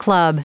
Club.